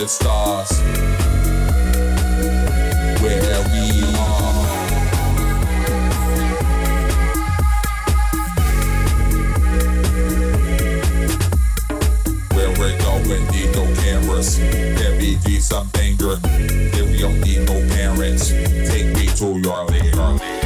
the stars where we are. Where we're going, need no cameras. There may be some anger. Then we don't need no parents. Take me to your later.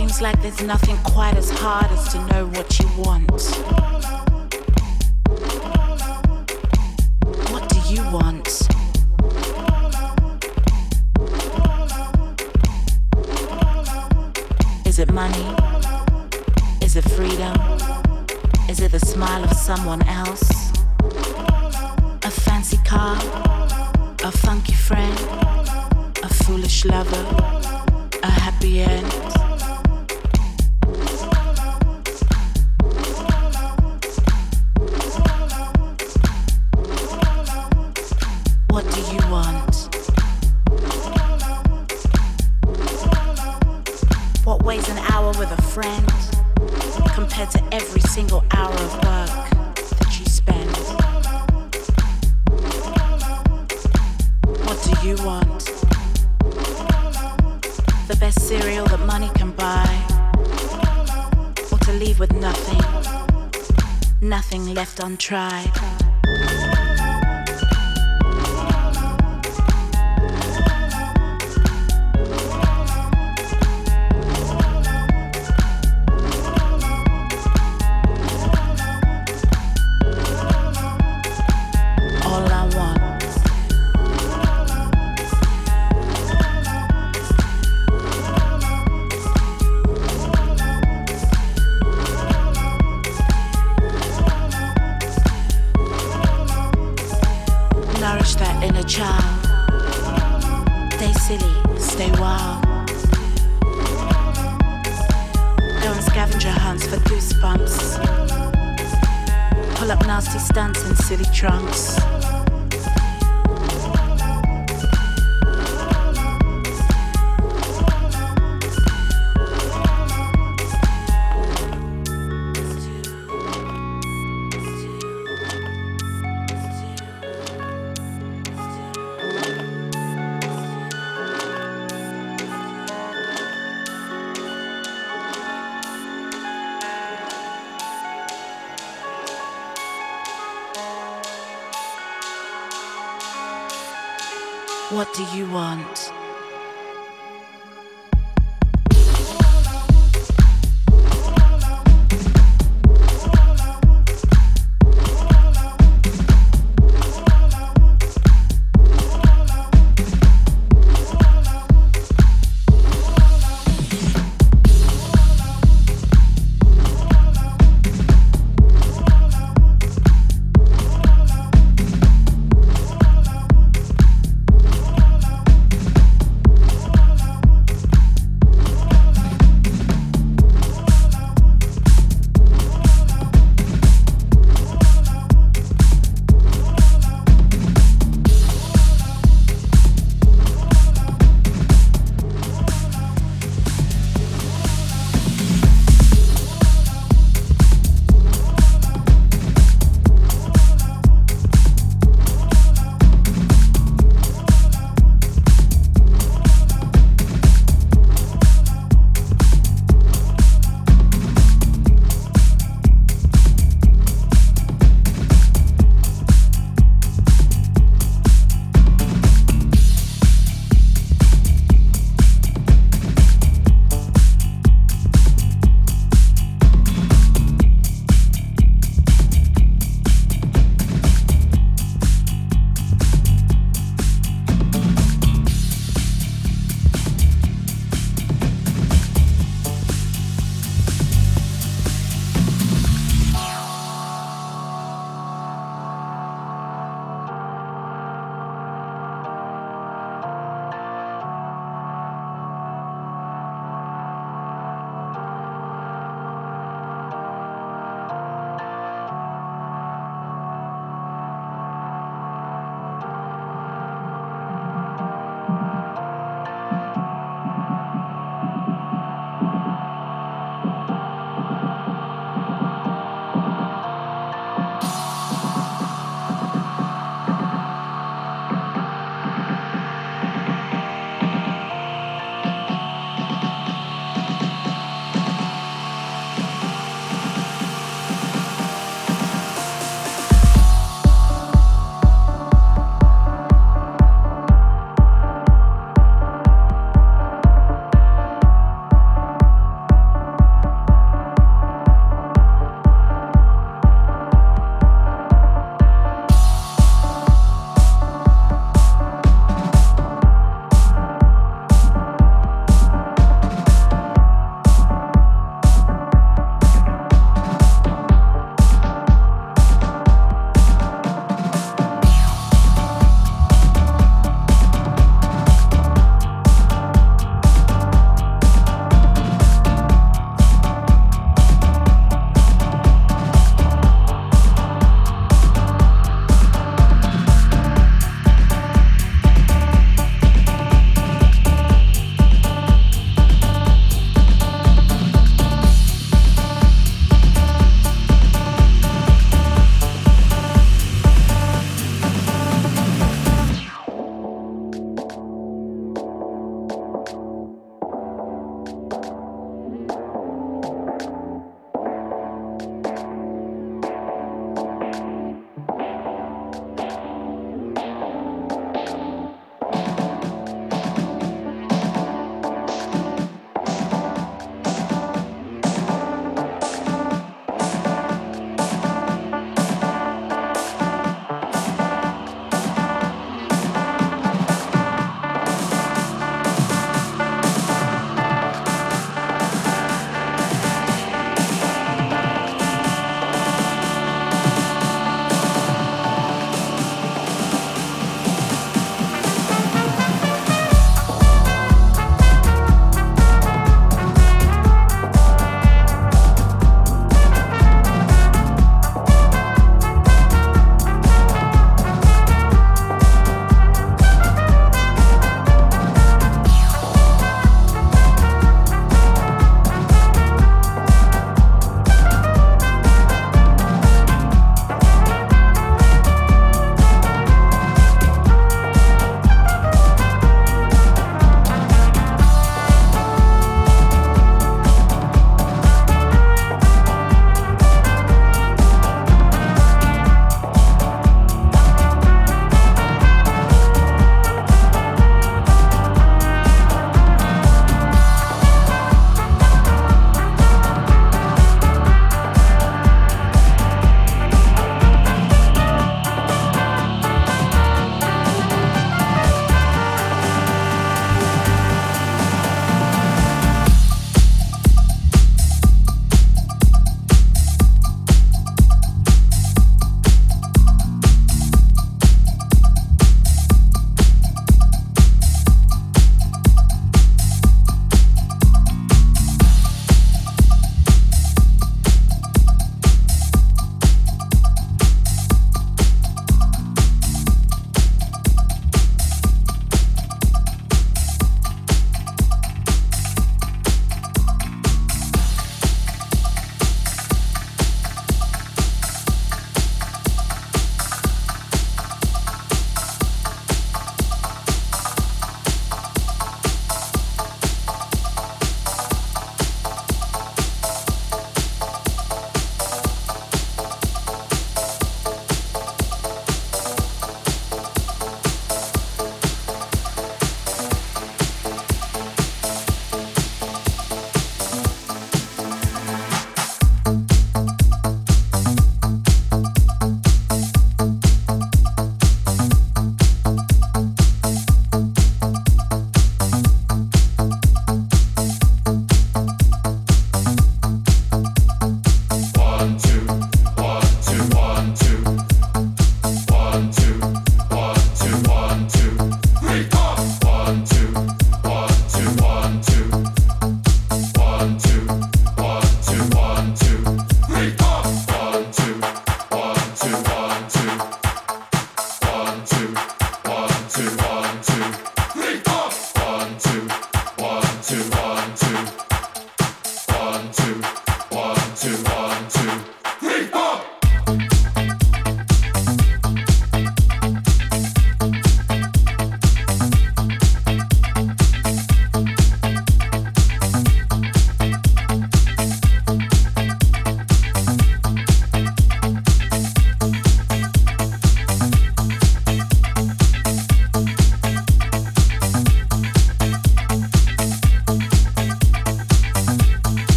Seems like there's nothing quite as hard as to know what you want. What do you want? Is it money? Is it freedom? Is it the smile of someone else? A fancy car? A funky friend? A foolish lover? A happy end?